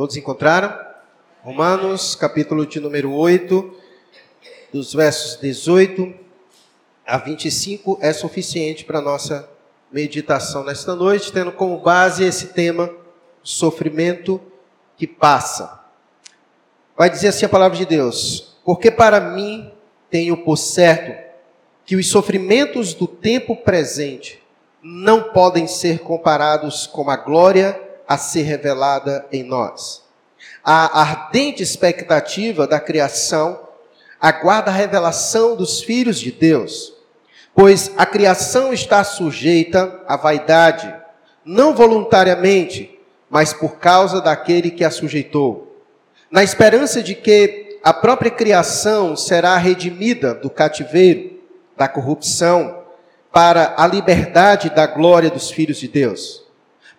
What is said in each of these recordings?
Todos encontraram? Romanos, capítulo de número 8, dos versos 18 a 25 é suficiente para nossa meditação nesta noite, tendo como base esse tema, sofrimento que passa. Vai dizer assim a palavra de Deus: Porque para mim tenho por certo que os sofrimentos do tempo presente não podem ser comparados com a glória a ser revelada em nós. A ardente expectativa da criação aguarda a revelação dos filhos de Deus, pois a criação está sujeita à vaidade, não voluntariamente, mas por causa daquele que a sujeitou, na esperança de que a própria criação será redimida do cativeiro, da corrupção, para a liberdade da glória dos filhos de Deus.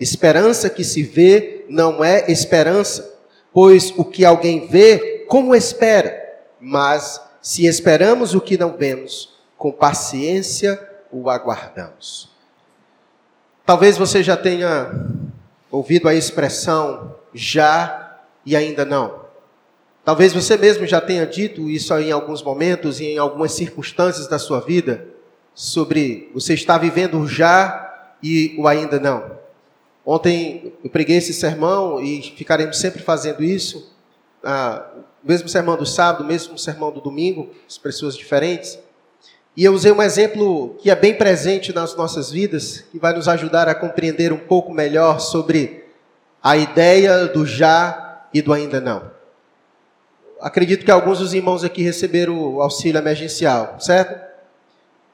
Esperança que se vê não é esperança, pois o que alguém vê, como espera? Mas se esperamos o que não vemos, com paciência o aguardamos. Talvez você já tenha ouvido a expressão já e ainda não. Talvez você mesmo já tenha dito isso em alguns momentos e em algumas circunstâncias da sua vida, sobre você estar vivendo o já e o ainda não. Ontem eu preguei esse sermão e ficaremos sempre fazendo isso. Ah, mesmo sermão do sábado, mesmo sermão do domingo, expressões diferentes. E eu usei um exemplo que é bem presente nas nossas vidas, que vai nos ajudar a compreender um pouco melhor sobre a ideia do já e do ainda não. Acredito que alguns dos irmãos aqui receberam o auxílio emergencial, certo?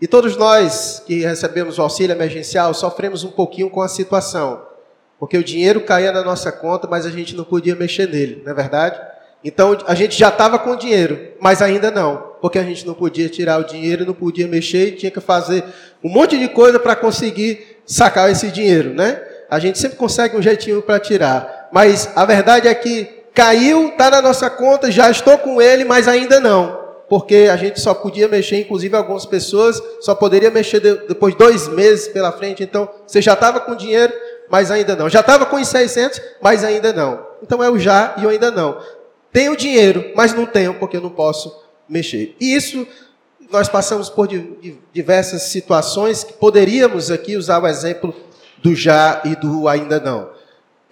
E todos nós que recebemos o auxílio emergencial sofremos um pouquinho com a situação. Porque o dinheiro caía na nossa conta, mas a gente não podia mexer nele, não é verdade? Então a gente já estava com dinheiro, mas ainda não, porque a gente não podia tirar o dinheiro, não podia mexer, e tinha que fazer um monte de coisa para conseguir sacar esse dinheiro, né? A gente sempre consegue um jeitinho para tirar, mas a verdade é que caiu, está na nossa conta, já estou com ele, mas ainda não, porque a gente só podia mexer, inclusive algumas pessoas só poderia mexer depois de dois meses pela frente. Então você já estava com dinheiro, mas ainda não. Já estava com os 600, mas ainda não. Então é o já e o ainda não. Tenho dinheiro, mas não tenho porque eu não posso mexer. E isso nós passamos por diversas situações que poderíamos aqui usar o exemplo do já e do ainda não.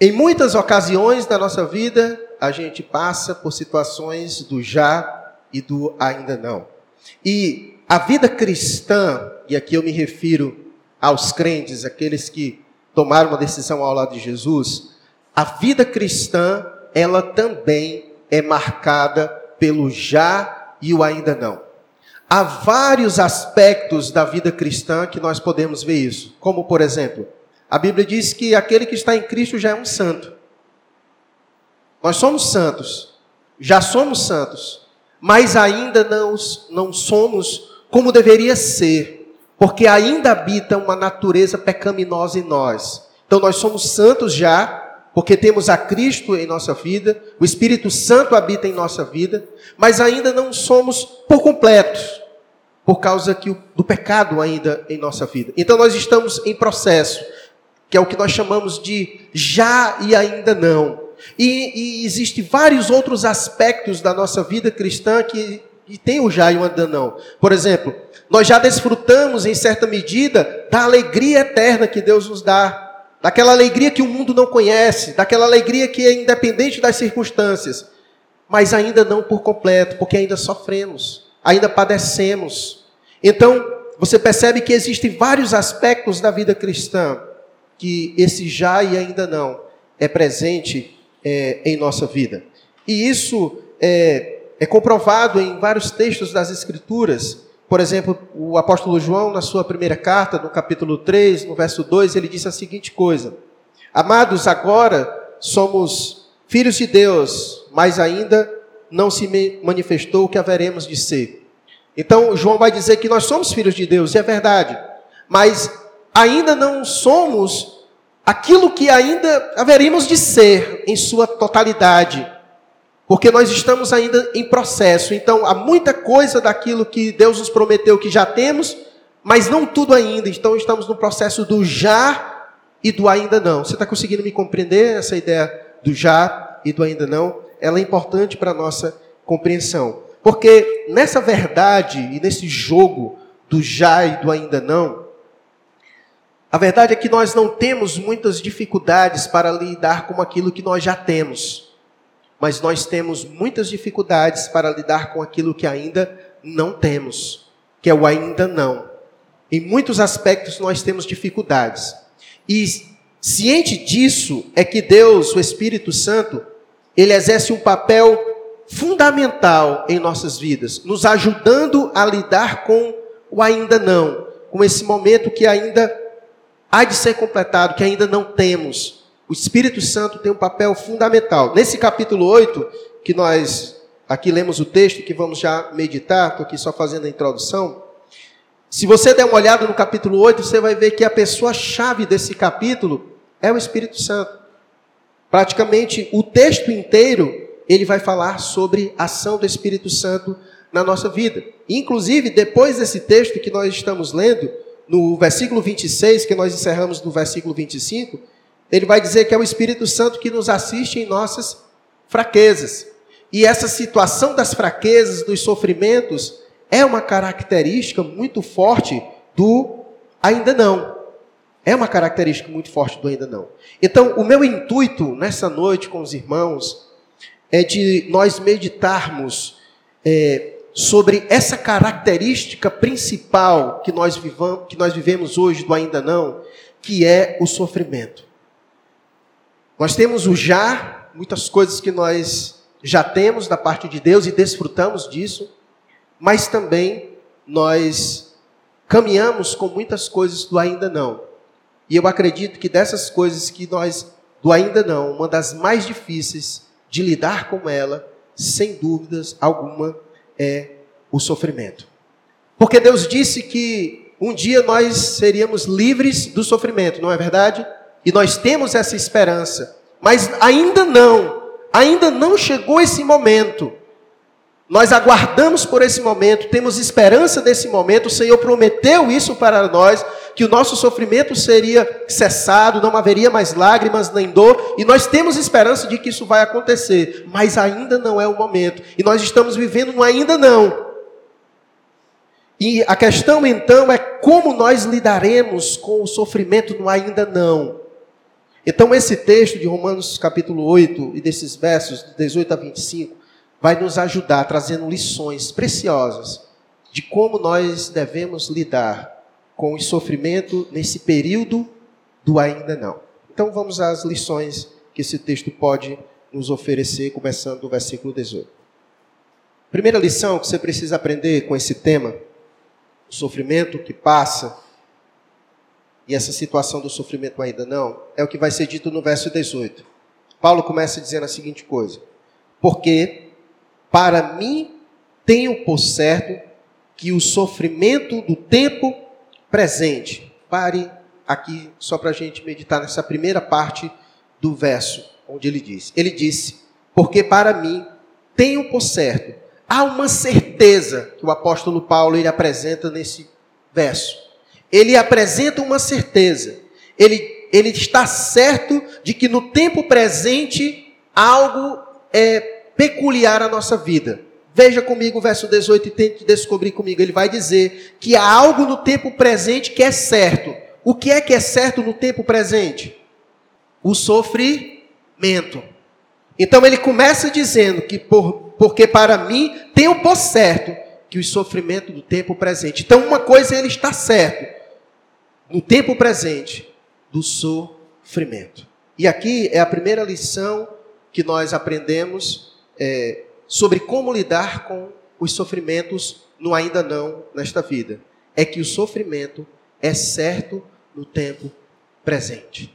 Em muitas ocasiões da nossa vida, a gente passa por situações do já e do ainda não. E a vida cristã, e aqui eu me refiro aos crentes, aqueles que tomar uma decisão ao lado de Jesus, a vida cristã, ela também é marcada pelo já e o ainda não. Há vários aspectos da vida cristã que nós podemos ver isso. Como, por exemplo, a Bíblia diz que aquele que está em Cristo já é um santo. Nós somos santos, já somos santos, mas ainda não, não somos como deveria ser porque ainda habita uma natureza pecaminosa em nós. Então nós somos santos já, porque temos a Cristo em nossa vida, o Espírito Santo habita em nossa vida, mas ainda não somos por completo, por causa do pecado ainda em nossa vida. Então nós estamos em processo, que é o que nós chamamos de já e ainda não. E, e existem vários outros aspectos da nossa vida cristã que, que tem o já e o ainda não. Por exemplo, nós já desfrutamos, em certa medida, da alegria eterna que Deus nos dá, daquela alegria que o mundo não conhece, daquela alegria que é independente das circunstâncias, mas ainda não por completo, porque ainda sofremos, ainda padecemos. Então, você percebe que existem vários aspectos da vida cristã que esse já e ainda não é presente é, em nossa vida. E isso é, é comprovado em vários textos das Escrituras. Por exemplo, o apóstolo João, na sua primeira carta, no capítulo 3, no verso 2, ele disse a seguinte coisa: Amados, agora somos filhos de Deus, mas ainda não se manifestou o que haveremos de ser. Então, João vai dizer que nós somos filhos de Deus, e é verdade, mas ainda não somos aquilo que ainda haveríamos de ser em sua totalidade, porque nós estamos ainda em processo. Então, há muita coisa daquilo que Deus nos prometeu que já temos, mas não tudo ainda. Então, estamos no processo do já e do ainda não. Você está conseguindo me compreender essa ideia do já e do ainda não? Ela é importante para a nossa compreensão. Porque nessa verdade e nesse jogo do já e do ainda não, a verdade é que nós não temos muitas dificuldades para lidar com aquilo que nós já temos. Mas nós temos muitas dificuldades para lidar com aquilo que ainda não temos, que é o ainda não. Em muitos aspectos nós temos dificuldades. E ciente disso é que Deus, o Espírito Santo, ele exerce um papel fundamental em nossas vidas, nos ajudando a lidar com o ainda não, com esse momento que ainda há de ser completado, que ainda não temos. O Espírito Santo tem um papel fundamental. Nesse capítulo 8, que nós aqui lemos o texto, que vamos já meditar, estou aqui só fazendo a introdução. Se você der uma olhada no capítulo 8, você vai ver que a pessoa-chave desse capítulo é o Espírito Santo. Praticamente o texto inteiro ele vai falar sobre a ação do Espírito Santo na nossa vida. Inclusive, depois desse texto que nós estamos lendo, no versículo 26, que nós encerramos no versículo 25, ele vai dizer que é o Espírito Santo que nos assiste em nossas fraquezas. E essa situação das fraquezas, dos sofrimentos, é uma característica muito forte do ainda não. É uma característica muito forte do ainda não. Então, o meu intuito nessa noite com os irmãos é de nós meditarmos é, sobre essa característica principal que nós, vivamos, que nós vivemos hoje do ainda não, que é o sofrimento. Nós temos o já, muitas coisas que nós já temos da parte de Deus e desfrutamos disso, mas também nós caminhamos com muitas coisas do ainda não. E eu acredito que dessas coisas que nós do ainda não, uma das mais difíceis de lidar com ela, sem dúvidas alguma, é o sofrimento. Porque Deus disse que um dia nós seríamos livres do sofrimento, não é verdade? E nós temos essa esperança, mas ainda não, ainda não chegou esse momento. Nós aguardamos por esse momento, temos esperança desse momento. O Senhor prometeu isso para nós, que o nosso sofrimento seria cessado, não haveria mais lágrimas nem dor, e nós temos esperança de que isso vai acontecer, mas ainda não é o momento. E nós estamos vivendo no ainda não. E a questão então é como nós lidaremos com o sofrimento no ainda não. Então esse texto de Romanos capítulo 8 e desses versos de 18 a 25 vai nos ajudar trazendo lições preciosas de como nós devemos lidar com o sofrimento nesse período do ainda não. Então vamos às lições que esse texto pode nos oferecer, começando do versículo 18. Primeira lição que você precisa aprender com esse tema, o sofrimento que passa, e essa situação do sofrimento ainda não, é o que vai ser dito no verso 18. Paulo começa dizendo a seguinte coisa: Porque para mim, tenho por certo que o sofrimento do tempo presente. Pare aqui só para a gente meditar nessa primeira parte do verso, onde ele diz: Ele disse, porque para mim tenho por certo, há uma certeza que o apóstolo Paulo ele apresenta nesse verso. Ele apresenta uma certeza. Ele, ele está certo de que no tempo presente algo é peculiar à nossa vida. Veja comigo o verso 18 e tente descobrir comigo. Ele vai dizer que há algo no tempo presente que é certo. O que é que é certo no tempo presente? O sofrimento. Então ele começa dizendo que por, porque para mim tenho por certo que o sofrimento do tempo presente. Então uma coisa ele está certo no tempo presente do sofrimento. E aqui é a primeira lição que nós aprendemos é, sobre como lidar com os sofrimentos no ainda não nesta vida. É que o sofrimento é certo no tempo presente.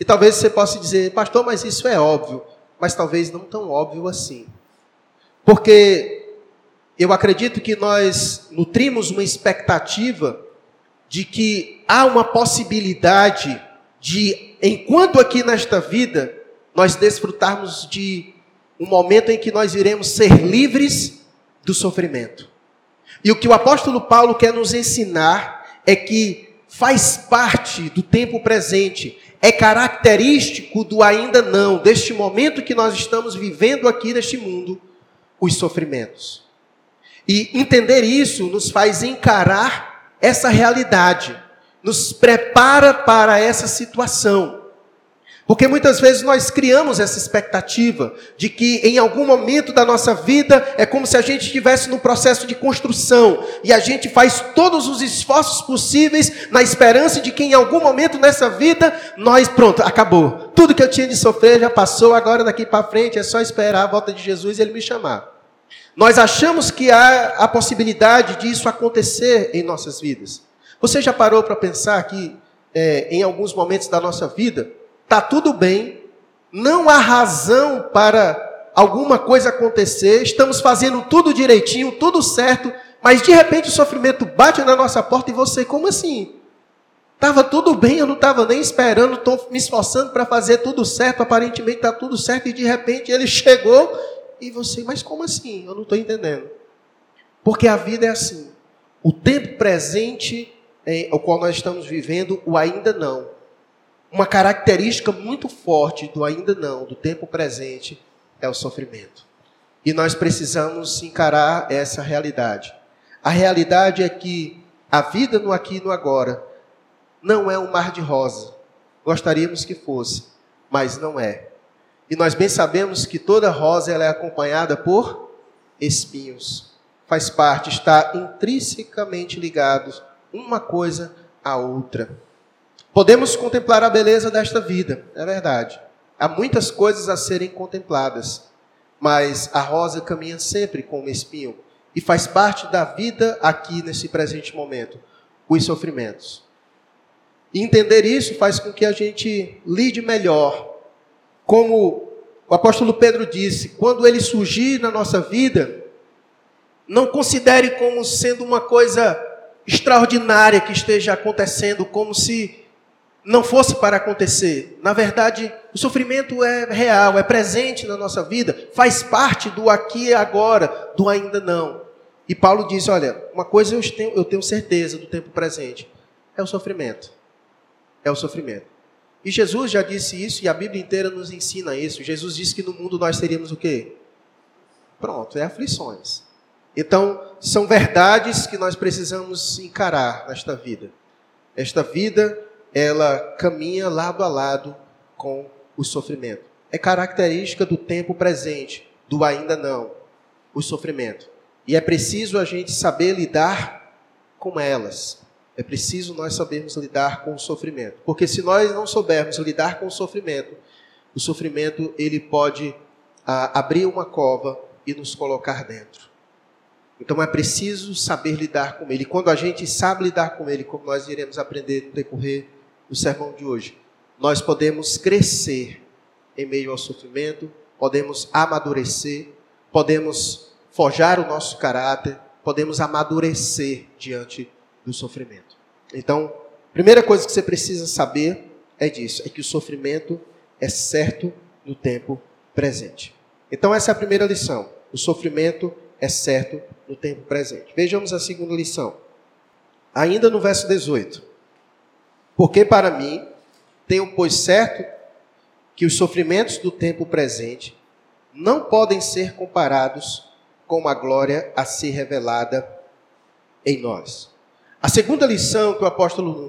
E talvez você possa dizer, pastor, mas isso é óbvio. mas talvez não tão óbvio assim. Porque eu acredito que nós nutrimos uma expectativa de que há uma possibilidade de, enquanto aqui nesta vida, nós desfrutarmos de um momento em que nós iremos ser livres do sofrimento. E o que o apóstolo Paulo quer nos ensinar é que faz parte do tempo presente, é característico do ainda não, deste momento que nós estamos vivendo aqui neste mundo, os sofrimentos. E entender isso nos faz encarar essa realidade, nos prepara para essa situação. Porque muitas vezes nós criamos essa expectativa de que em algum momento da nossa vida é como se a gente estivesse num processo de construção e a gente faz todos os esforços possíveis na esperança de que em algum momento nessa vida nós, pronto, acabou. Tudo que eu tinha de sofrer já passou, agora daqui para frente é só esperar a volta de Jesus e ele me chamar. Nós achamos que há a possibilidade disso acontecer em nossas vidas. Você já parou para pensar que é, em alguns momentos da nossa vida está tudo bem, não há razão para alguma coisa acontecer, estamos fazendo tudo direitinho, tudo certo, mas de repente o sofrimento bate na nossa porta e você, como assim? Estava tudo bem, eu não estava nem esperando, estou me esforçando para fazer tudo certo, aparentemente está tudo certo, e de repente ele chegou e você, mas como assim? Eu não estou entendendo. Porque a vida é assim. O tempo presente, é, o qual nós estamos vivendo, o ainda não uma característica muito forte do ainda não, do tempo presente, é o sofrimento. E nós precisamos encarar essa realidade. A realidade é que a vida no aqui e no agora não é um mar de rosa. Gostaríamos que fosse, mas não é. E nós bem sabemos que toda rosa ela é acompanhada por espinhos. Faz parte, está intrinsecamente ligados uma coisa à outra. Podemos contemplar a beleza desta vida, é verdade. Há muitas coisas a serem contempladas, mas a rosa caminha sempre com um espinho e faz parte da vida aqui nesse presente momento, os sofrimentos. E entender isso faz com que a gente lide melhor. Como o apóstolo Pedro disse, quando ele surgir na nossa vida, não considere como sendo uma coisa extraordinária que esteja acontecendo, como se não fosse para acontecer. Na verdade, o sofrimento é real, é presente na nossa vida, faz parte do aqui e agora, do ainda não. E Paulo diz: olha, uma coisa eu tenho, eu tenho certeza do tempo presente: é o sofrimento. É o sofrimento. E Jesus já disse isso e a Bíblia inteira nos ensina isso. Jesus disse que no mundo nós teríamos o quê? Pronto, é aflições. Então, são verdades que nós precisamos encarar nesta vida. Esta vida ela caminha lado a lado com o sofrimento. É característica do tempo presente, do ainda não, o sofrimento. E é preciso a gente saber lidar com elas. É preciso nós sabermos lidar com o sofrimento. Porque se nós não soubermos lidar com o sofrimento, o sofrimento ele pode abrir uma cova e nos colocar dentro. Então é preciso saber lidar com ele. E quando a gente sabe lidar com ele, como nós iremos aprender no decorrer do sermão de hoje, nós podemos crescer em meio ao sofrimento, podemos amadurecer, podemos forjar o nosso caráter, podemos amadurecer diante do sofrimento. Então, primeira coisa que você precisa saber é disso, é que o sofrimento é certo no tempo presente. Então essa é a primeira lição. O sofrimento é certo no tempo presente. Vejamos a segunda lição. Ainda no verso 18. Porque para mim, tenho pois certo que os sofrimentos do tempo presente não podem ser comparados com a glória a ser revelada em nós. A segunda lição que o apóstolo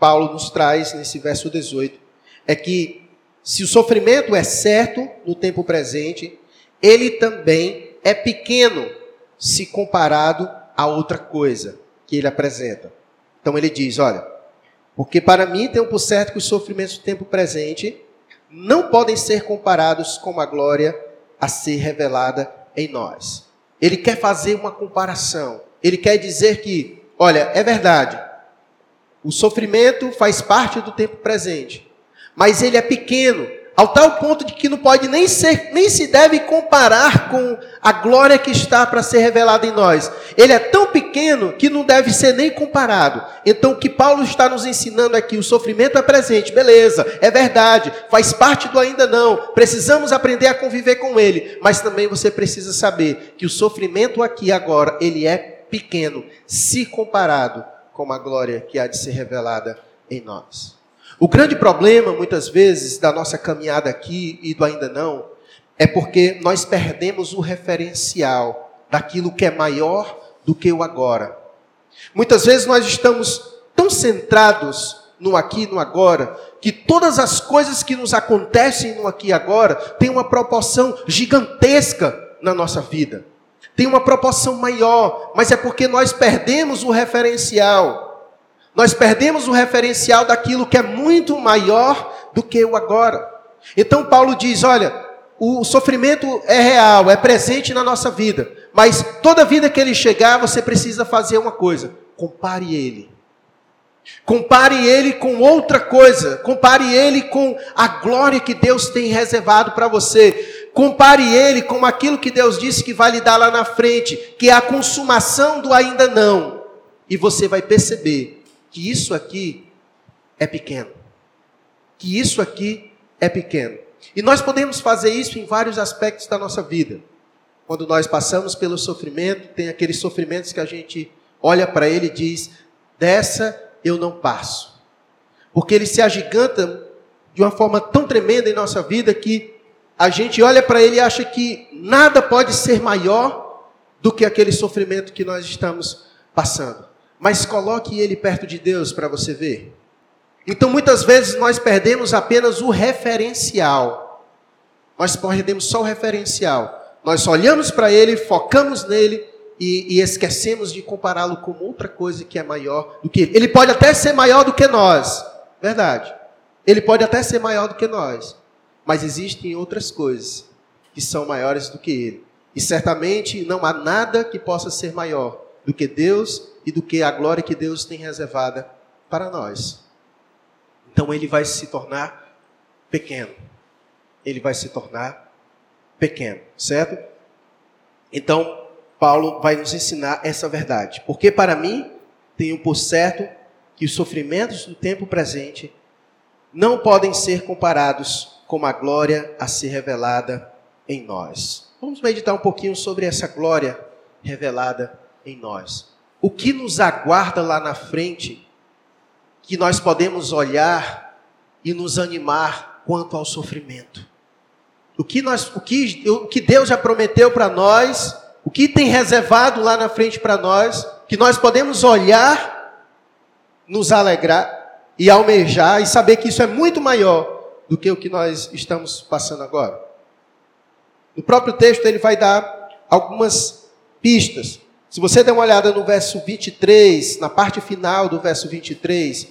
Paulo nos traz nesse verso 18 é que se o sofrimento é certo no tempo presente, ele também é pequeno se comparado a outra coisa que ele apresenta. Então ele diz: olha, porque para mim tenho por certo que os sofrimentos do tempo presente não podem ser comparados com a glória a ser revelada em nós. Ele quer fazer uma comparação. Ele quer dizer que, olha, é verdade. O sofrimento faz parte do tempo presente, mas ele é pequeno ao tal ponto de que não pode nem ser, nem se deve comparar com a glória que está para ser revelada em nós. Ele é tão pequeno que não deve ser nem comparado. Então, o que Paulo está nos ensinando aqui, o sofrimento é presente, beleza, é verdade, faz parte do ainda não. Precisamos aprender a conviver com ele, mas também você precisa saber que o sofrimento aqui agora, ele é pequeno, se comparado com a glória que há de ser revelada em nós. O grande problema, muitas vezes, da nossa caminhada aqui e do ainda não, é porque nós perdemos o referencial daquilo que é maior do que o agora. Muitas vezes nós estamos tão centrados no aqui e no agora, que todas as coisas que nos acontecem no aqui e agora têm uma proporção gigantesca na nossa vida. Tem uma proporção maior, mas é porque nós perdemos o referencial nós perdemos o referencial daquilo que é muito maior do que o agora. Então Paulo diz: olha, o sofrimento é real, é presente na nossa vida, mas toda vida que ele chegar, você precisa fazer uma coisa: compare ele. Compare ele com outra coisa, compare ele com a glória que Deus tem reservado para você. Compare ele com aquilo que Deus disse que vai lhe dar lá na frente, que é a consumação do ainda não. E você vai perceber que isso aqui é pequeno. Que isso aqui é pequeno. E nós podemos fazer isso em vários aspectos da nossa vida. Quando nós passamos pelo sofrimento, tem aqueles sofrimentos que a gente olha para ele e diz: dessa eu não passo. Porque ele se agiganta de uma forma tão tremenda em nossa vida que a gente olha para ele e acha que nada pode ser maior do que aquele sofrimento que nós estamos passando. Mas coloque ele perto de Deus para você ver. Então muitas vezes nós perdemos apenas o referencial. Nós perdemos só o referencial. Nós olhamos para ele, focamos nele e, e esquecemos de compará-lo com outra coisa que é maior do que ele. Ele pode até ser maior do que nós, verdade. Ele pode até ser maior do que nós, mas existem outras coisas que são maiores do que ele. E certamente não há nada que possa ser maior do que Deus e do que a glória que Deus tem reservada para nós. Então ele vai se tornar pequeno. Ele vai se tornar pequeno, certo? Então, Paulo vai nos ensinar essa verdade. Porque para mim, tenho por certo que os sofrimentos do tempo presente não podem ser comparados com a glória a ser revelada em nós. Vamos meditar um pouquinho sobre essa glória revelada em nós o que nos aguarda lá na frente, que nós podemos olhar e nos animar quanto ao sofrimento. O que, nós, o que, o que Deus já prometeu para nós, o que tem reservado lá na frente para nós, que nós podemos olhar, nos alegrar e almejar e saber que isso é muito maior do que o que nós estamos passando agora. No próprio texto ele vai dar algumas pistas. Se você der uma olhada no verso 23, na parte final do verso 23,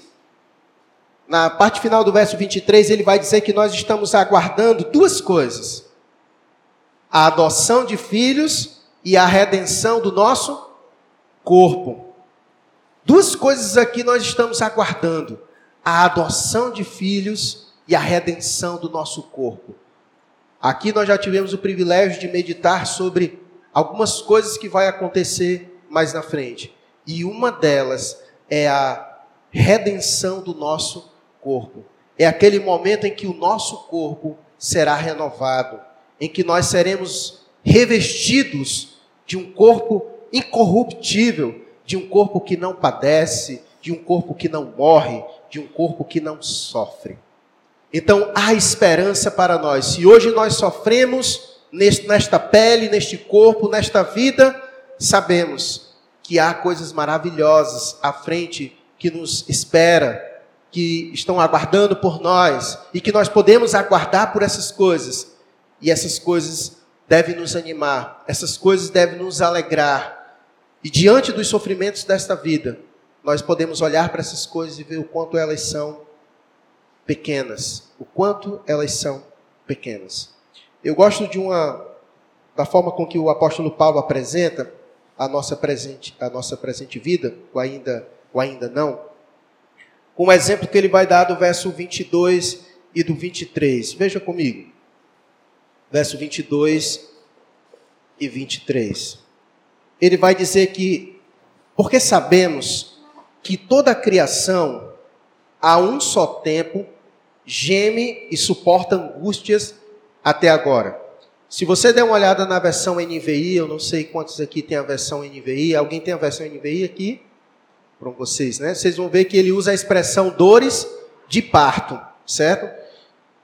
na parte final do verso 23, ele vai dizer que nós estamos aguardando duas coisas: a adoção de filhos e a redenção do nosso corpo. Duas coisas aqui nós estamos aguardando: a adoção de filhos e a redenção do nosso corpo. Aqui nós já tivemos o privilégio de meditar sobre algumas coisas que vai acontecer mais na frente. E uma delas é a redenção do nosso corpo. É aquele momento em que o nosso corpo será renovado, em que nós seremos revestidos de um corpo incorruptível, de um corpo que não padece, de um corpo que não morre, de um corpo que não sofre. Então há esperança para nós. Se hoje nós sofremos, nesta pele, neste corpo, nesta vida, sabemos que há coisas maravilhosas à frente que nos espera, que estão aguardando por nós e que nós podemos aguardar por essas coisas. E essas coisas devem nos animar, essas coisas devem nos alegrar. E diante dos sofrimentos desta vida, nós podemos olhar para essas coisas e ver o quanto elas são pequenas, o quanto elas são pequenas. Eu gosto de uma da forma com que o apóstolo Paulo apresenta a nossa presente, a nossa presente vida, ou ainda, ou ainda não. Com o exemplo que ele vai dar do verso 22 e do 23. Veja comigo. Verso 22 e 23. Ele vai dizer que, porque sabemos que toda a criação, a um só tempo, geme e suporta angústias até agora. Se você der uma olhada na versão NVI, eu não sei quantos aqui tem a versão NVI, alguém tem a versão NVI aqui? Para vocês, né? Vocês vão ver que ele usa a expressão dores de parto, certo?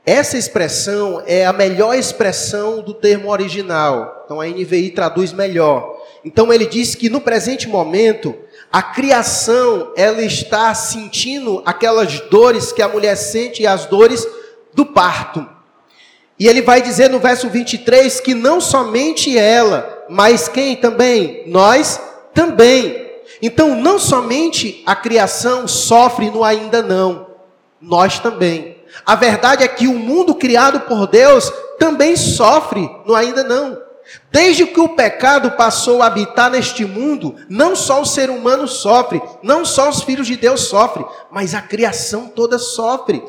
Essa expressão é a melhor expressão do termo original. Então a NVI traduz melhor. Então ele diz que no presente momento a criação ela está sentindo aquelas dores que a mulher sente e as dores do parto. E ele vai dizer no verso 23 que não somente ela, mas quem também? Nós também. Então, não somente a criação sofre no ainda não, nós também. A verdade é que o mundo criado por Deus também sofre no ainda não. Desde que o pecado passou a habitar neste mundo, não só o ser humano sofre, não só os filhos de Deus sofrem, mas a criação toda sofre.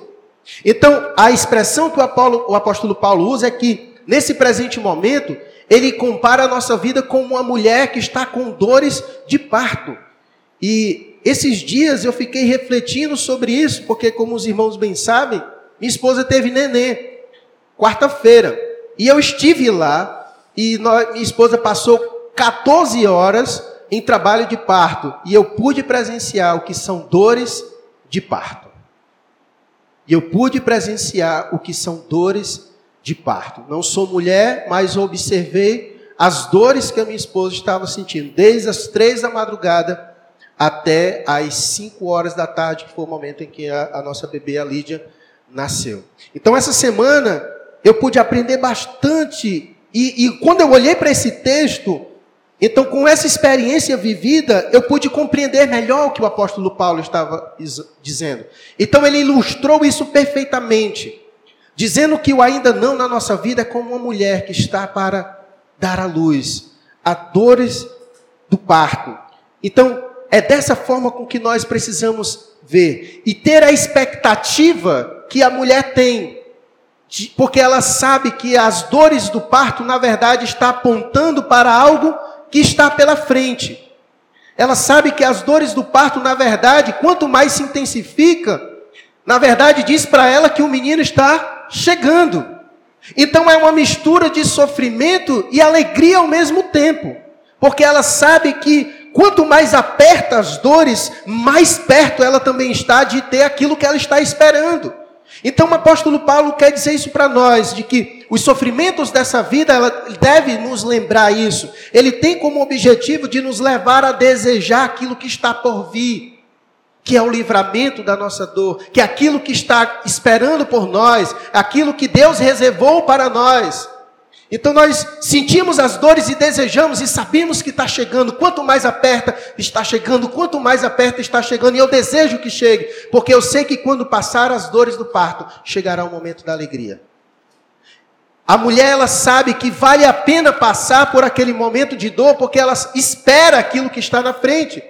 Então, a expressão que o apóstolo, o apóstolo Paulo usa é que, nesse presente momento, ele compara a nossa vida com uma mulher que está com dores de parto. E esses dias eu fiquei refletindo sobre isso, porque, como os irmãos bem sabem, minha esposa teve nenê, quarta-feira. E eu estive lá, e nós, minha esposa passou 14 horas em trabalho de parto. E eu pude presenciar o que são dores de parto. E eu pude presenciar o que são dores de parto. Não sou mulher, mas observei as dores que a minha esposa estava sentindo, desde as três da madrugada até as cinco horas da tarde, que foi o momento em que a, a nossa bebê, a Lídia, nasceu. Então, essa semana, eu pude aprender bastante. E, e quando eu olhei para esse texto, então, com essa experiência vivida, eu pude compreender melhor o que o apóstolo Paulo estava dizendo. Então, ele ilustrou isso perfeitamente, dizendo que o ainda não na nossa vida é como uma mulher que está para dar à luz, a dores do parto. Então, é dessa forma com que nós precisamos ver e ter a expectativa que a mulher tem, porque ela sabe que as dores do parto, na verdade, está apontando para algo que está pela frente. Ela sabe que as dores do parto, na verdade, quanto mais se intensifica, na verdade diz para ela que o menino está chegando. Então é uma mistura de sofrimento e alegria ao mesmo tempo, porque ela sabe que quanto mais aperta as dores, mais perto ela também está de ter aquilo que ela está esperando. Então o apóstolo Paulo quer dizer isso para nós, de que os sofrimentos dessa vida, ela deve nos lembrar isso. Ele tem como objetivo de nos levar a desejar aquilo que está por vir, que é o livramento da nossa dor, que é aquilo que está esperando por nós, aquilo que Deus reservou para nós. Então nós sentimos as dores e desejamos e sabemos que está chegando. Quanto mais aperta, está chegando. Quanto mais aperta, está chegando. E eu desejo que chegue, porque eu sei que quando passar as dores do parto, chegará o momento da alegria. A mulher, ela sabe que vale a pena passar por aquele momento de dor, porque ela espera aquilo que está na frente.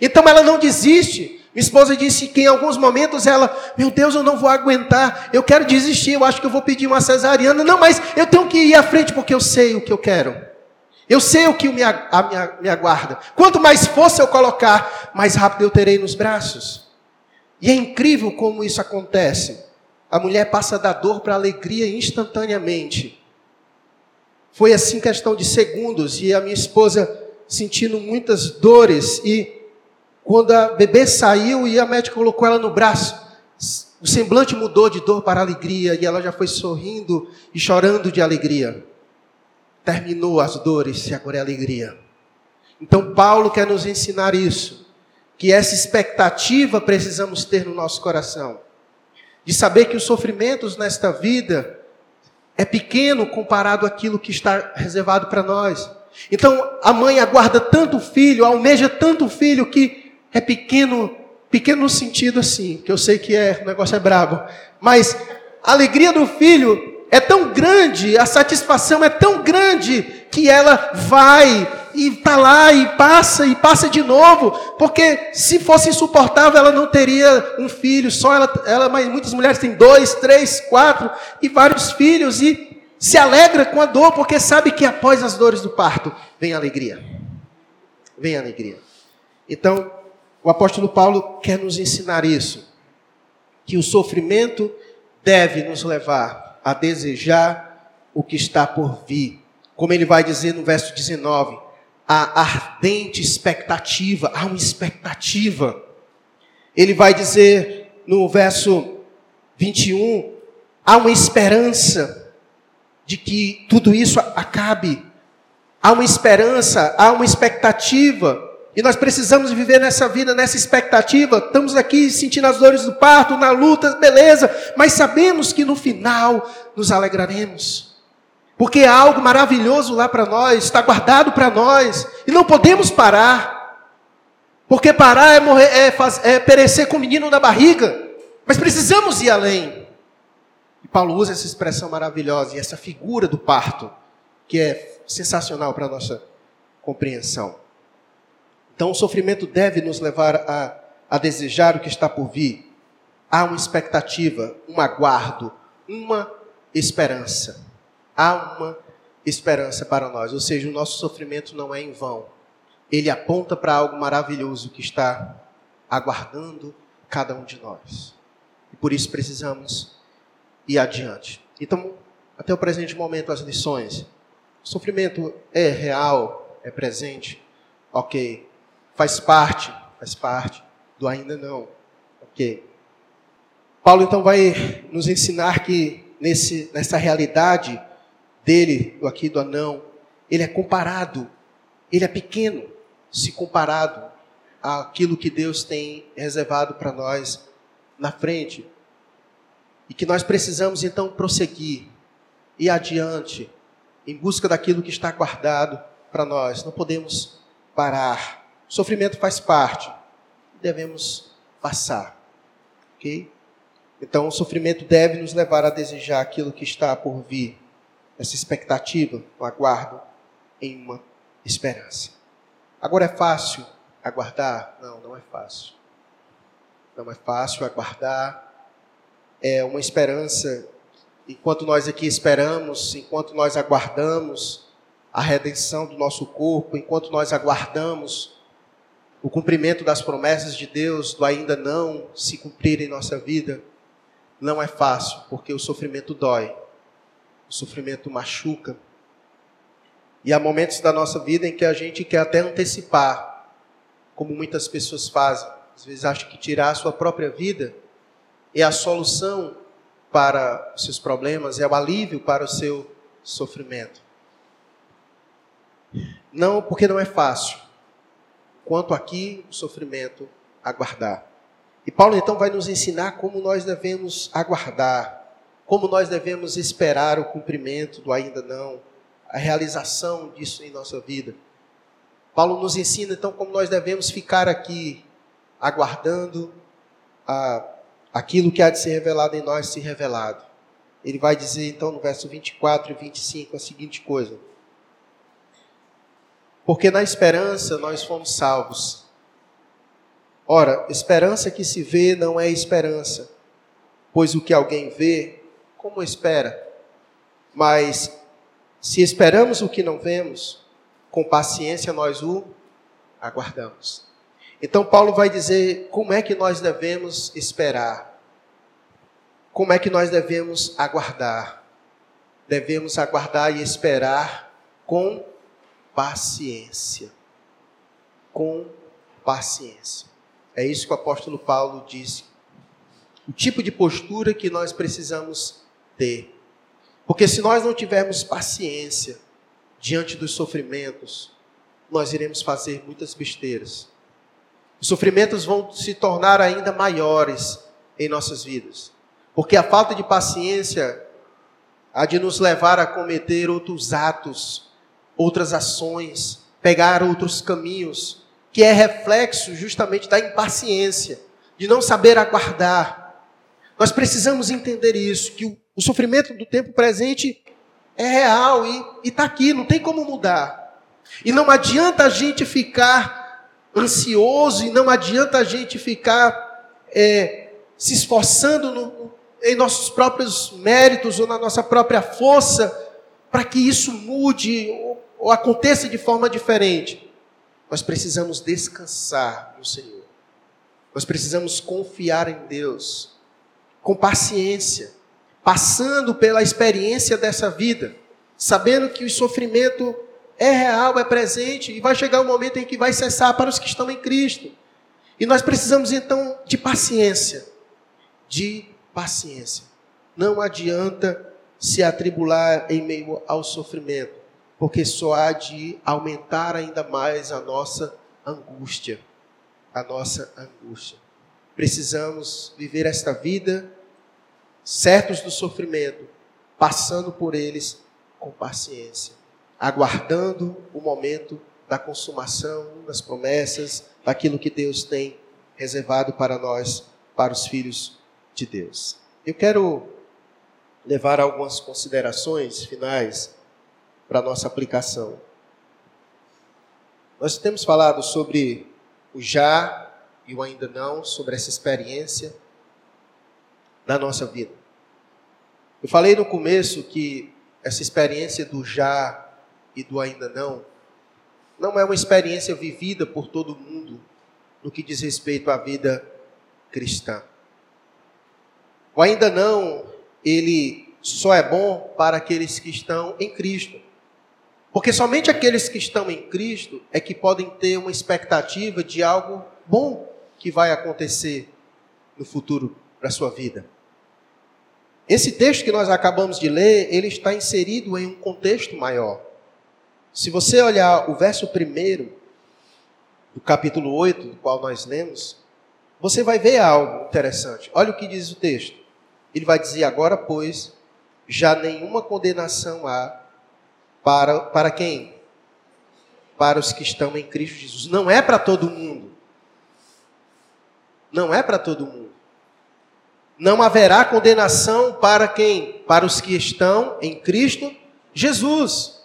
Então ela não desiste. Minha esposa disse que em alguns momentos ela, meu Deus, eu não vou aguentar, eu quero desistir, eu acho que eu vou pedir uma cesariana. Não, mas eu tenho que ir à frente porque eu sei o que eu quero. Eu sei o que me, me aguarda. Quanto mais força eu colocar, mais rápido eu terei nos braços. E é incrível como isso acontece. A mulher passa da dor para a alegria instantaneamente. Foi assim questão de segundos e a minha esposa sentindo muitas dores e quando a bebê saiu e a médica colocou ela no braço, o semblante mudou de dor para alegria e ela já foi sorrindo e chorando de alegria. Terminou as dores e agora é alegria. Então, Paulo quer nos ensinar isso, que essa expectativa precisamos ter no nosso coração, de saber que os sofrimentos nesta vida é pequeno comparado àquilo que está reservado para nós. Então, a mãe aguarda tanto o filho, almeja tanto o filho que é pequeno, pequeno no sentido assim, que eu sei que é, o negócio é brabo, mas a alegria do filho é tão grande, a satisfação é tão grande que ela vai e está lá e passa e passa de novo, porque se fosse insuportável ela não teria um filho, só. Ela, ela mas muitas mulheres têm dois, três, quatro e vários filhos e se alegra com a dor, porque sabe que após as dores do parto vem a alegria, vem a alegria. Então o apóstolo Paulo quer nos ensinar isso, que o sofrimento deve nos levar a desejar o que está por vir. Como ele vai dizer no verso 19, a ardente expectativa, há uma expectativa. Ele vai dizer no verso 21, há uma esperança de que tudo isso acabe. Há uma esperança, há uma expectativa. E nós precisamos viver nessa vida, nessa expectativa. Estamos aqui sentindo as dores do parto, na luta, beleza, mas sabemos que no final nos alegraremos. Porque há algo maravilhoso lá para nós, está guardado para nós, e não podemos parar. Porque parar é, morrer, é, faz, é perecer com o menino na barriga, mas precisamos ir além. E Paulo usa essa expressão maravilhosa e essa figura do parto, que é sensacional para a nossa compreensão. Então, o sofrimento deve nos levar a, a desejar o que está por vir. Há uma expectativa, um aguardo, uma esperança. Há uma esperança para nós, ou seja, o nosso sofrimento não é em vão. Ele aponta para algo maravilhoso que está aguardando cada um de nós. E por isso precisamos ir adiante. Então, até o presente momento, as lições. O sofrimento é real, é presente, ok. Faz parte, faz parte do ainda não. Ok. Paulo então vai nos ensinar que nesse, nessa realidade dele, aqui do anão, ele é comparado, ele é pequeno se comparado àquilo que Deus tem reservado para nós na frente. E que nós precisamos então prosseguir e adiante em busca daquilo que está guardado para nós. Não podemos parar. Sofrimento faz parte. Devemos passar. Ok? Então, o sofrimento deve nos levar a desejar aquilo que está por vir. Essa expectativa, o aguardo em uma esperança. Agora é fácil aguardar? Não, não é fácil. Não é fácil aguardar. É uma esperança. Enquanto nós aqui esperamos, enquanto nós aguardamos a redenção do nosso corpo, enquanto nós aguardamos o cumprimento das promessas de Deus, do ainda não se cumprir em nossa vida, não é fácil, porque o sofrimento dói, o sofrimento machuca. E há momentos da nossa vida em que a gente quer até antecipar, como muitas pessoas fazem. Às vezes acham que tirar a sua própria vida é a solução para os seus problemas, é o alívio para o seu sofrimento. Não, porque não é fácil quanto aqui o sofrimento aguardar. E Paulo então vai nos ensinar como nós devemos aguardar, como nós devemos esperar o cumprimento do ainda não, a realização disso em nossa vida. Paulo nos ensina então como nós devemos ficar aqui aguardando a, aquilo que há de ser revelado em nós ser revelado. Ele vai dizer então no verso 24 e 25 a seguinte coisa: porque na esperança nós fomos salvos. Ora, esperança que se vê não é esperança, pois o que alguém vê, como espera? Mas se esperamos o que não vemos, com paciência nós o aguardamos. Então Paulo vai dizer como é que nós devemos esperar. Como é que nós devemos aguardar? Devemos aguardar e esperar com paciência. Com paciência. É isso que o apóstolo Paulo disse. O tipo de postura que nós precisamos ter. Porque se nós não tivermos paciência diante dos sofrimentos, nós iremos fazer muitas besteiras. Os sofrimentos vão se tornar ainda maiores em nossas vidas. Porque a falta de paciência há de nos levar a cometer outros atos outras ações, pegar outros caminhos, que é reflexo justamente da impaciência, de não saber aguardar. Nós precisamos entender isso, que o sofrimento do tempo presente é real e está aqui, não tem como mudar. E não adianta a gente ficar ansioso, e não adianta a gente ficar é, se esforçando no, em nossos próprios méritos ou na nossa própria força para que isso mude ou, ou aconteça de forma diferente. Nós precisamos descansar no Senhor. Nós precisamos confiar em Deus com paciência, passando pela experiência dessa vida, sabendo que o sofrimento é real, é presente e vai chegar o um momento em que vai cessar para os que estão em Cristo. E nós precisamos então de paciência, de paciência. Não adianta se atribular em meio ao sofrimento, porque só há de aumentar ainda mais a nossa angústia, a nossa angústia. Precisamos viver esta vida certos do sofrimento, passando por eles com paciência aguardando o momento da consumação das promessas, daquilo que Deus tem reservado para nós, para os filhos de Deus. Eu quero levar algumas considerações finais para nossa aplicação. Nós temos falado sobre o já e o ainda não, sobre essa experiência da nossa vida. Eu falei no começo que essa experiência do já e do ainda não, não é uma experiência vivida por todo mundo no que diz respeito à vida cristã. O ainda não, ele só é bom para aqueles que estão em Cristo. Porque somente aqueles que estão em Cristo é que podem ter uma expectativa de algo bom que vai acontecer no futuro para a sua vida. Esse texto que nós acabamos de ler, ele está inserido em um contexto maior. Se você olhar o verso primeiro do capítulo 8, do qual nós lemos, você vai ver algo interessante. Olha o que diz o texto. Ele vai dizer: Agora, pois, já nenhuma condenação há para, para quem? Para os que estão em Cristo Jesus. Não é para todo mundo. Não é para todo mundo. Não haverá condenação para quem? Para os que estão em Cristo Jesus.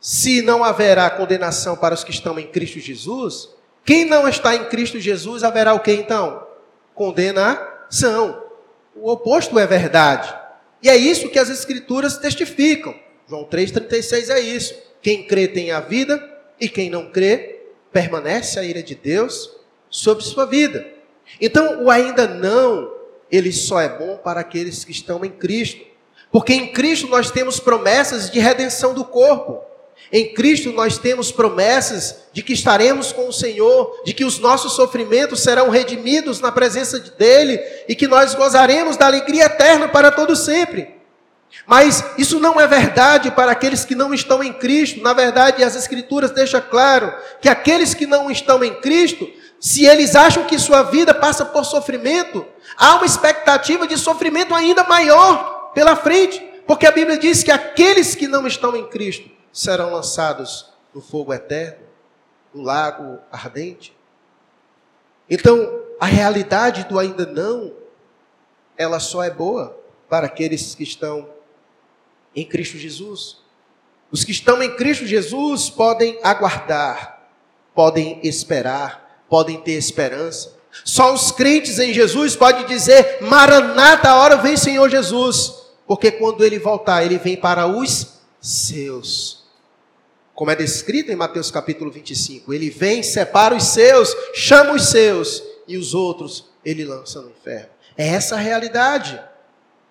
Se não haverá condenação para os que estão em Cristo Jesus, quem não está em Cristo Jesus haverá o que então? Condenação. O oposto é verdade. E é isso que as Escrituras testificam. João 3,36 é isso. Quem crê tem a vida, e quem não crê, permanece a ira de Deus sobre sua vida. Então, o ainda não, ele só é bom para aqueles que estão em Cristo. Porque em Cristo nós temos promessas de redenção do corpo. Em Cristo nós temos promessas de que estaremos com o Senhor, de que os nossos sofrimentos serão redimidos na presença dEle e que nós gozaremos da alegria eterna para todo sempre. Mas isso não é verdade para aqueles que não estão em Cristo. Na verdade, as Escrituras deixam claro que aqueles que não estão em Cristo, se eles acham que sua vida passa por sofrimento, há uma expectativa de sofrimento ainda maior pela frente, porque a Bíblia diz que aqueles que não estão em Cristo serão lançados no fogo eterno, no lago ardente. Então, a realidade do ainda não, ela só é boa para aqueles que estão em Cristo Jesus. Os que estão em Cristo Jesus podem aguardar, podem esperar, podem ter esperança. Só os crentes em Jesus podem dizer: Maranata, a hora vem Senhor Jesus. Porque quando ele voltar, ele vem para os seus como é descrito em Mateus capítulo 25. Ele vem, separa os seus, chama os seus, e os outros ele lança no inferno. É essa a realidade.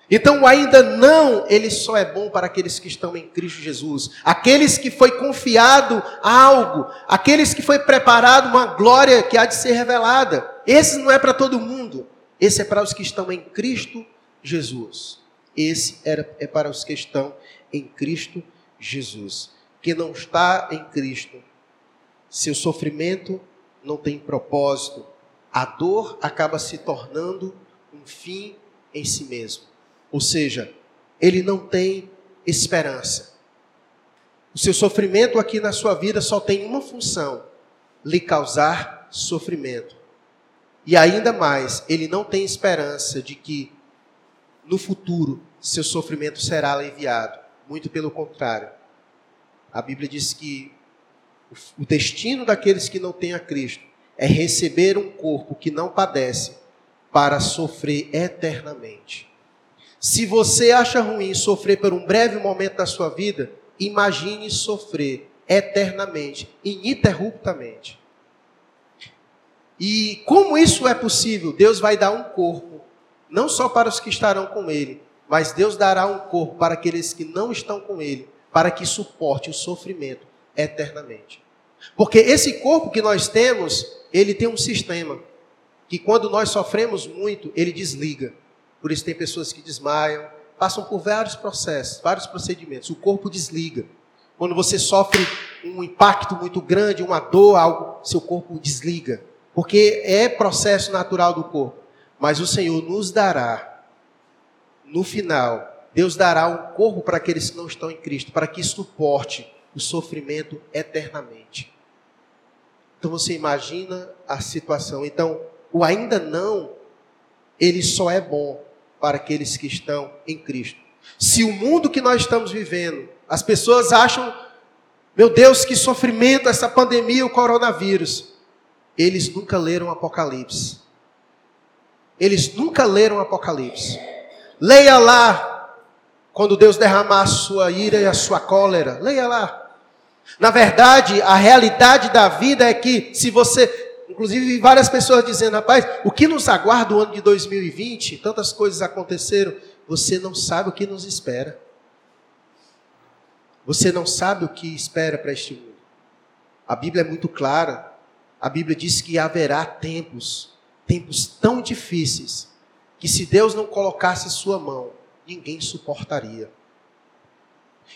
Então, ainda não, ele só é bom para aqueles que estão em Cristo Jesus, aqueles que foi confiado algo, aqueles que foi preparado uma glória que há de ser revelada. Esse não é para todo mundo, esse é para os que estão em Cristo Jesus. Esse é para os que estão em Cristo Jesus que não está em Cristo, seu sofrimento não tem propósito, a dor acaba se tornando um fim em si mesmo. Ou seja, ele não tem esperança. O seu sofrimento aqui na sua vida só tem uma função: lhe causar sofrimento. E ainda mais, ele não tem esperança de que no futuro seu sofrimento será aliviado. Muito pelo contrário. A Bíblia diz que o destino daqueles que não têm a Cristo é receber um corpo que não padece para sofrer eternamente. Se você acha ruim sofrer por um breve momento da sua vida, imagine sofrer eternamente, ininterruptamente. E como isso é possível? Deus vai dar um corpo, não só para os que estarão com Ele, mas Deus dará um corpo para aqueles que não estão com Ele, para que suporte o sofrimento eternamente. Porque esse corpo que nós temos, ele tem um sistema que quando nós sofremos muito, ele desliga. Por isso tem pessoas que desmaiam, passam por vários processos, vários procedimentos. O corpo desliga. Quando você sofre um impacto muito grande, uma dor, algo, seu corpo desliga. Porque é processo natural do corpo. Mas o Senhor nos dará, no final, Deus dará um corpo para aqueles que não estão em Cristo, para que suporte o sofrimento eternamente. Então você imagina a situação. Então, o ainda não, ele só é bom para aqueles que estão em Cristo. Se o mundo que nós estamos vivendo, as pessoas acham, meu Deus, que sofrimento essa pandemia, o coronavírus. Eles nunca leram Apocalipse. Eles nunca leram Apocalipse. Leia lá quando Deus derramar a sua ira e a sua cólera. Leia lá. Na verdade, a realidade da vida é que se você, inclusive várias pessoas dizendo, rapaz, o que nos aguarda o ano de 2020? Tantas coisas aconteceram, você não sabe o que nos espera. Você não sabe o que espera para este mundo. A Bíblia é muito clara. A Bíblia diz que haverá tempos, tempos tão difíceis, que se Deus não colocasse sua mão, ninguém suportaria.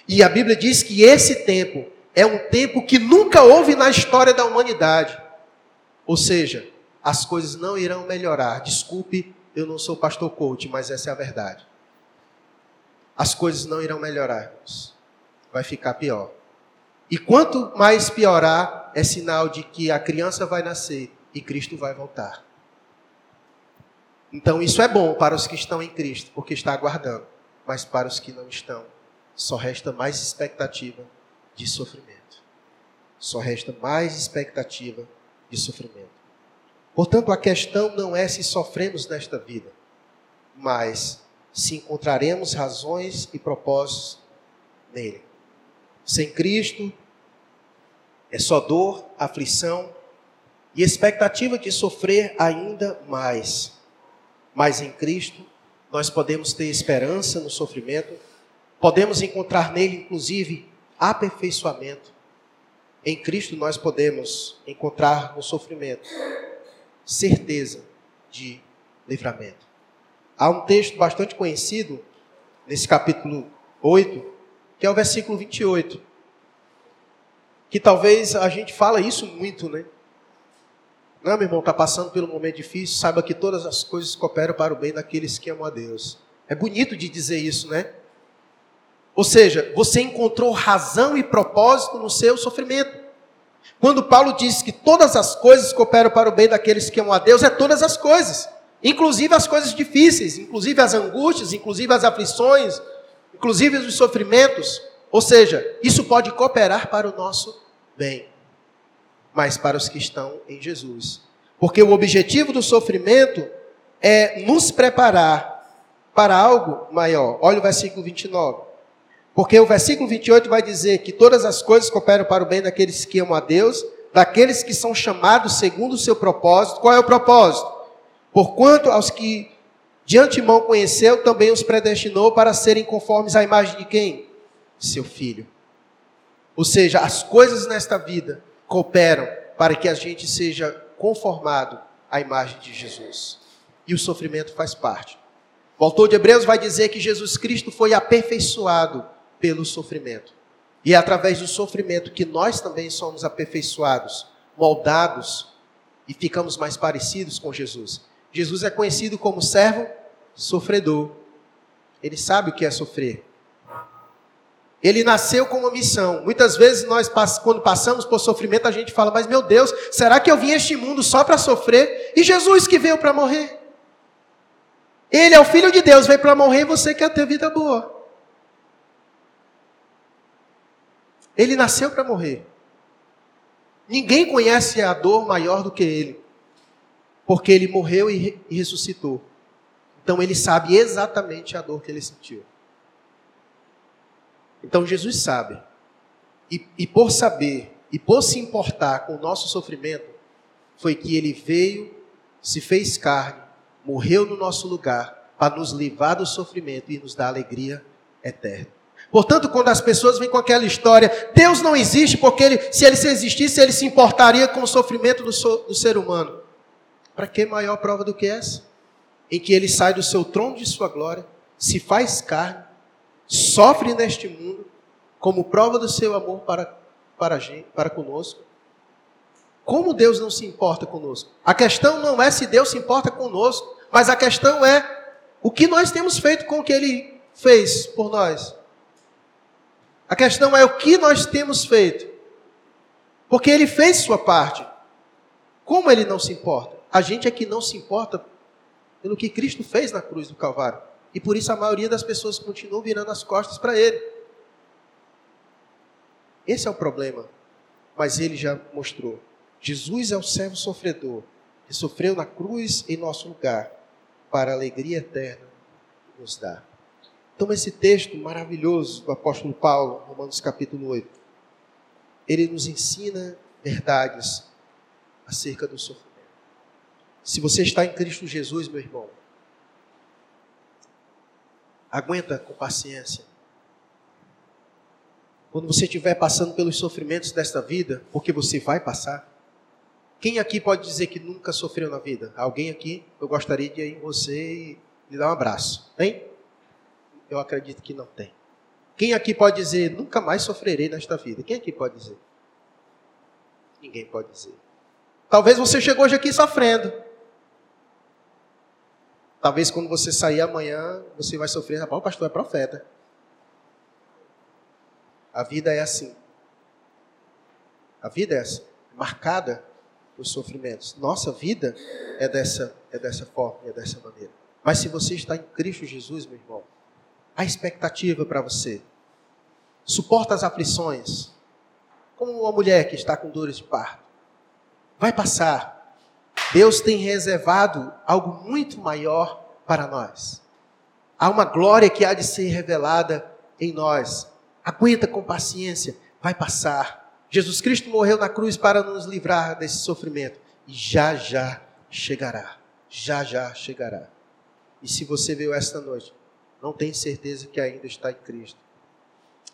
E a Bíblia diz que esse tempo é um tempo que nunca houve na história da humanidade. Ou seja, as coisas não irão melhorar. Desculpe, eu não sou pastor coach, mas essa é a verdade. As coisas não irão melhorar. Vai ficar pior. E quanto mais piorar, é sinal de que a criança vai nascer e Cristo vai voltar. Então isso é bom para os que estão em Cristo, porque está aguardando. Mas para os que não estão, só resta mais expectativa de sofrimento. Só resta mais expectativa de sofrimento. Portanto, a questão não é se sofremos nesta vida, mas se encontraremos razões e propósitos nele. Sem Cristo, é só dor, aflição e expectativa de sofrer ainda mais. Mas em Cristo, nós podemos ter esperança no sofrimento, podemos encontrar nele, inclusive, aperfeiçoamento. Em Cristo nós podemos encontrar no sofrimento certeza de livramento. Há um texto bastante conhecido nesse capítulo 8, que é o versículo 28. Que talvez a gente fala isso muito, né? Não, meu irmão, está passando um momento difícil, saiba que todas as coisas cooperam para o bem daqueles que amam a Deus. É bonito de dizer isso, né? Ou seja, você encontrou razão e propósito no seu sofrimento. Quando Paulo diz que todas as coisas cooperam para o bem daqueles que amam a Deus, é todas as coisas, inclusive as coisas difíceis, inclusive as angústias, inclusive as aflições, inclusive os sofrimentos. Ou seja, isso pode cooperar para o nosso bem, mas para os que estão em Jesus. Porque o objetivo do sofrimento é nos preparar para algo maior. Olha o versículo 29. Porque o versículo 28 vai dizer que todas as coisas cooperam para o bem daqueles que amam a Deus, daqueles que são chamados segundo o seu propósito. Qual é o propósito? Porquanto aos que de antemão conheceu, também os predestinou para serem conformes à imagem de quem? Seu filho. Ou seja, as coisas nesta vida cooperam para que a gente seja conformado à imagem de Jesus. E o sofrimento faz parte. O autor de Hebreus vai dizer que Jesus Cristo foi aperfeiçoado pelo sofrimento. E é através do sofrimento que nós também somos aperfeiçoados, moldados e ficamos mais parecidos com Jesus. Jesus é conhecido como servo sofredor. Ele sabe o que é sofrer. Ele nasceu com uma missão. Muitas vezes nós, quando passamos por sofrimento, a gente fala: Mas meu Deus, será que eu vim a este mundo só para sofrer? E Jesus que veio para morrer? Ele é o Filho de Deus, veio para morrer e você quer ter vida boa. Ele nasceu para morrer. Ninguém conhece a dor maior do que ele, porque ele morreu e ressuscitou. Então ele sabe exatamente a dor que ele sentiu. Então Jesus sabe. E, e por saber e por se importar com o nosso sofrimento, foi que ele veio, se fez carne, morreu no nosso lugar, para nos livrar do sofrimento e nos dar alegria eterna. Portanto, quando as pessoas vêm com aquela história, Deus não existe porque ele, se ele se existisse, ele se importaria com o sofrimento do, so, do ser humano. Para que maior prova do que essa? Em que ele sai do seu trono de sua glória, se faz carne, sofre neste mundo, como prova do seu amor para, para, para conosco. Como Deus não se importa conosco? A questão não é se Deus se importa conosco, mas a questão é o que nós temos feito com o que Ele fez por nós. A questão é o que nós temos feito. Porque ele fez sua parte. Como ele não se importa? A gente é que não se importa pelo que Cristo fez na cruz do Calvário. E por isso a maioria das pessoas continuam virando as costas para ele. Esse é o problema. Mas ele já mostrou. Jesus é o servo sofredor que sofreu na cruz em nosso lugar para a alegria eterna que nos dá. Então, esse texto maravilhoso do apóstolo Paulo, Romanos capítulo 8, ele nos ensina verdades acerca do sofrimento. Se você está em Cristo Jesus, meu irmão, aguenta com paciência. Quando você estiver passando pelos sofrimentos desta vida, porque você vai passar. Quem aqui pode dizer que nunca sofreu na vida? Alguém aqui? Eu gostaria de ir em você e lhe dar um abraço. Tem? Eu acredito que não tem. Quem aqui pode dizer, nunca mais sofrerei nesta vida? Quem aqui pode dizer? Ninguém pode dizer. Talvez você chegou hoje aqui sofrendo. Talvez quando você sair amanhã, você vai sofrer. Rapaz, o pastor é profeta. A vida é assim. A vida é assim, marcada por sofrimentos. Nossa vida é dessa, é dessa forma, é dessa maneira. Mas se você está em Cristo Jesus, meu irmão, a expectativa para você. Suporta as aflições, como uma mulher que está com dores de parto. Vai passar. Deus tem reservado algo muito maior para nós. Há uma glória que há de ser revelada em nós. Aguenta com paciência, vai passar. Jesus Cristo morreu na cruz para nos livrar desse sofrimento e já já chegará. Já já chegará. E se você veio esta noite não tem certeza que ainda está em Cristo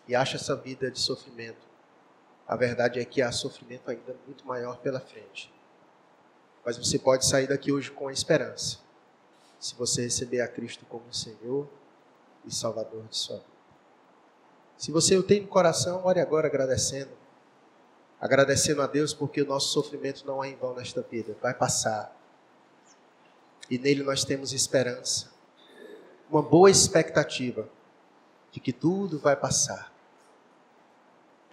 e acha essa vida de sofrimento, a verdade é que há sofrimento ainda muito maior pela frente. Mas você pode sair daqui hoje com a esperança, se você receber a Cristo como Senhor e Salvador de sua vida. Se você o tem no coração, ore agora agradecendo. Agradecendo a Deus porque o nosso sofrimento não é em vão nesta vida, vai passar. E nele nós temos esperança uma boa expectativa de que tudo vai passar.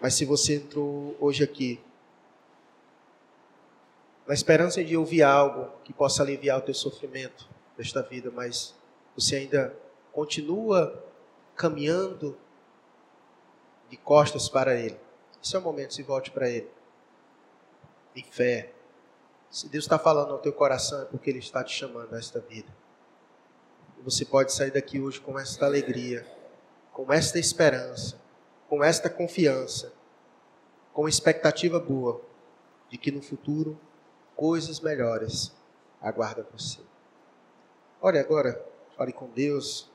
Mas se você entrou hoje aqui na esperança de ouvir algo que possa aliviar o teu sofrimento desta vida, mas você ainda continua caminhando de costas para Ele. Esse é o momento, se volte para Ele. Em fé. Se Deus está falando ao teu coração, é porque Ele está te chamando a esta vida você pode sair daqui hoje com esta alegria, com esta esperança, com esta confiança, com expectativa boa de que no futuro coisas melhores aguardam você. Ore agora, fale com Deus.